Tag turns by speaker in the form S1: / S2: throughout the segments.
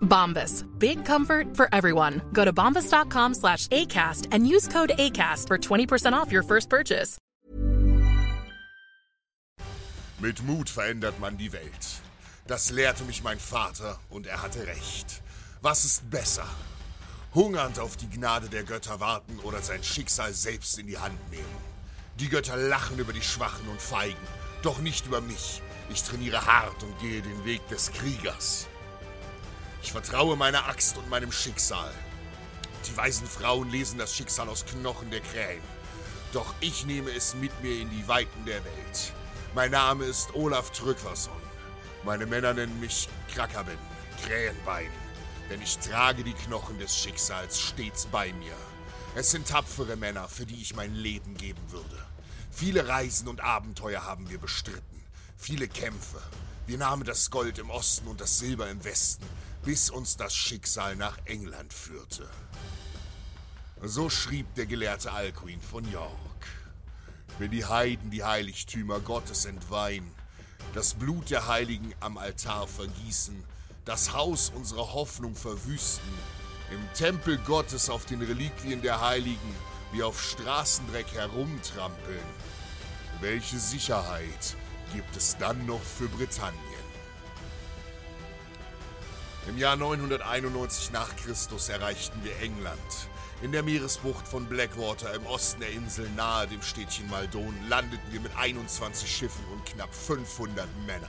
S1: Bombas. Big comfort for everyone. Go to bombas.com slash ACAST and use code ACAST for 20% off your first purchase.
S2: Mit Mut verändert man die Welt. Das lehrte mich mein Vater und er hatte recht. Was ist besser? Hungernd auf die Gnade der Götter warten oder sein Schicksal selbst in die Hand nehmen. Die Götter lachen über die Schwachen und Feigen, doch nicht über mich. Ich trainiere hart und gehe den Weg des Kriegers. Ich vertraue meiner Axt und meinem Schicksal. Die weisen Frauen lesen das Schicksal aus Knochen der Krähen. Doch ich nehme es mit mir in die Weiten der Welt. Mein Name ist Olaf Trückwasson. Meine Männer nennen mich Krackerben, Krähenbein. Denn ich trage die Knochen des Schicksals stets bei mir. Es sind tapfere Männer, für die ich mein Leben geben würde. Viele Reisen und Abenteuer haben wir bestritten. Viele Kämpfe. Wir nahmen das Gold im Osten und das Silber im Westen, bis uns das Schicksal nach England führte. So schrieb der gelehrte Alcuin von York. Wenn die Heiden die Heiligtümer Gottes entweihen, das Blut der Heiligen am Altar vergießen, das Haus unserer Hoffnung verwüsten, im Tempel Gottes auf den Reliquien der Heiligen wie auf Straßendreck herumtrampeln, welche Sicherheit gibt es dann noch für Britannien? Im Jahr 991 nach Christus erreichten wir England. In der Meeresbucht von Blackwater im Osten der Insel nahe dem Städtchen Maldon landeten wir mit 21 Schiffen und knapp 500 Männern.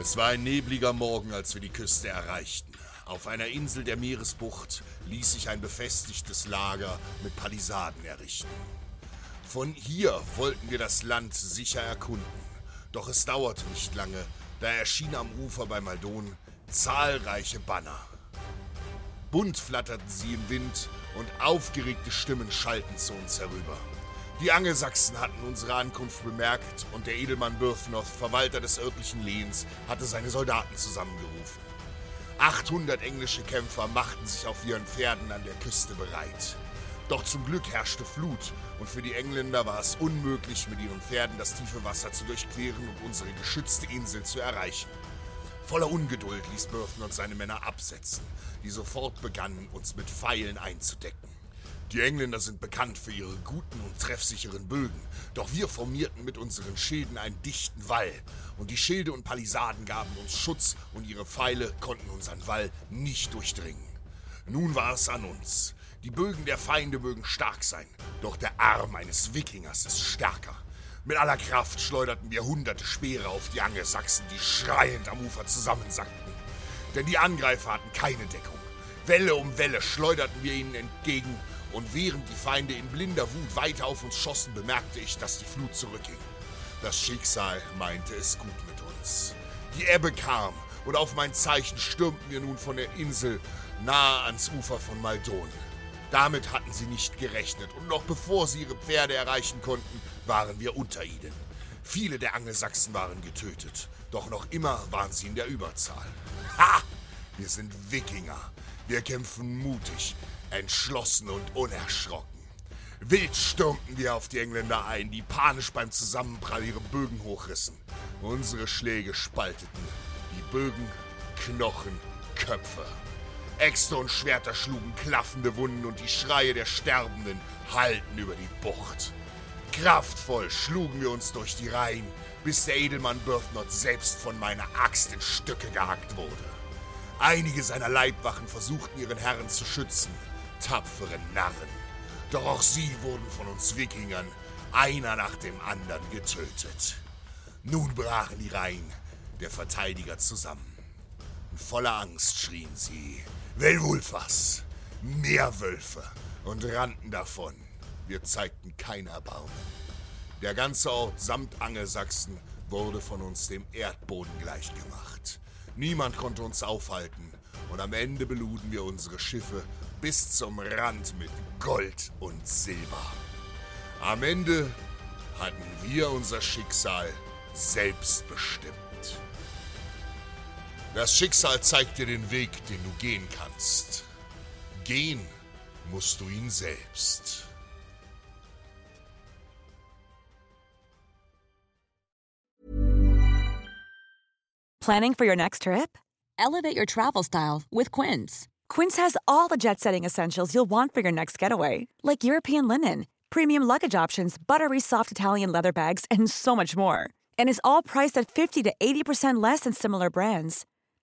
S2: Es war ein nebliger Morgen, als wir die Küste erreichten. Auf einer Insel der Meeresbucht ließ sich ein befestigtes Lager mit Palisaden errichten. Von hier wollten wir das Land sicher erkunden. Doch es dauerte nicht lange, da erschienen am Ufer bei Maldon zahlreiche Banner. Bunt flatterten sie im Wind und aufgeregte Stimmen schallten zu uns herüber. Die Angelsachsen hatten unsere Ankunft bemerkt und der Edelmann Byrthnoth, Verwalter des örtlichen Lehens, hatte seine Soldaten zusammengerufen. 800 englische Kämpfer machten sich auf ihren Pferden an der Küste bereit. Doch zum Glück herrschte Flut und für die Engländer war es unmöglich, mit ihren Pferden das tiefe Wasser zu durchqueren und unsere geschützte Insel zu erreichen. Voller Ungeduld ließ Byrthnoth seine Männer absetzen, die sofort begannen, uns mit Pfeilen einzudecken. Die Engländer sind bekannt für ihre guten und treffsicheren Bögen, doch wir formierten mit unseren Schilden einen dichten Wall, und die Schilde und Palisaden gaben uns Schutz und ihre Pfeile konnten unseren Wall nicht durchdringen. Nun war es an uns. Die Bögen der Feinde mögen stark sein, doch der Arm eines Wikingers ist stärker. Mit aller Kraft schleuderten wir hunderte Speere auf die Angelsachsen, die schreiend am Ufer zusammensackten. Denn die Angreifer hatten keine Deckung. Welle um Welle schleuderten wir ihnen entgegen, und während die Feinde in blinder Wut weiter auf uns schossen, bemerkte ich, dass die Flut zurückging. Das Schicksal meinte es gut mit uns. Die Ebbe kam, und auf mein Zeichen stürmten wir nun von der Insel nahe ans Ufer von Maldon. Damit hatten sie nicht gerechnet, und noch bevor sie ihre Pferde erreichen konnten, waren wir unter ihnen. Viele der Angelsachsen waren getötet, doch noch immer waren sie in der Überzahl. Ha! Wir sind Wikinger. Wir kämpfen mutig, entschlossen und unerschrocken. Wild stürmten wir auf die Engländer ein, die panisch beim Zusammenprall ihre Bögen hochrissen. Unsere Schläge spalteten. Die Bögen, Knochen, Köpfe. Äxte und Schwerter schlugen klaffende Wunden und die Schreie der Sterbenden hallten über die Bucht. Kraftvoll schlugen wir uns durch die Reihen, bis der Edelmann Berthnot selbst von meiner Axt in Stücke gehackt wurde. Einige seiner Leibwachen versuchten ihren Herren zu schützen, tapfere Narren. Doch auch sie wurden von uns Wikingern einer nach dem anderen getötet. Nun brachen die Reihen der Verteidiger zusammen. In voller Angst schrien sie, Welwulfas, Meerwölfe und rannten davon. Wir zeigten kein Erbarmen. Der ganze Ort samt Angelsachsen wurde von uns dem Erdboden gleichgemacht. Niemand konnte uns aufhalten und am Ende beluden wir unsere Schiffe bis zum Rand mit Gold und Silber. Am Ende hatten wir unser Schicksal selbst bestimmt. Das Schicksal zeigt dir den Weg, den du gehen kannst. Gehen musst du ihn selbst.
S3: Planning for your next trip?
S4: Elevate your travel style with Quince.
S3: Quince has all the jet setting essentials you'll want for your next getaway, like European linen, premium luggage options, buttery soft Italian leather bags, and so much more. And is all priced at 50 to 80% less than similar brands.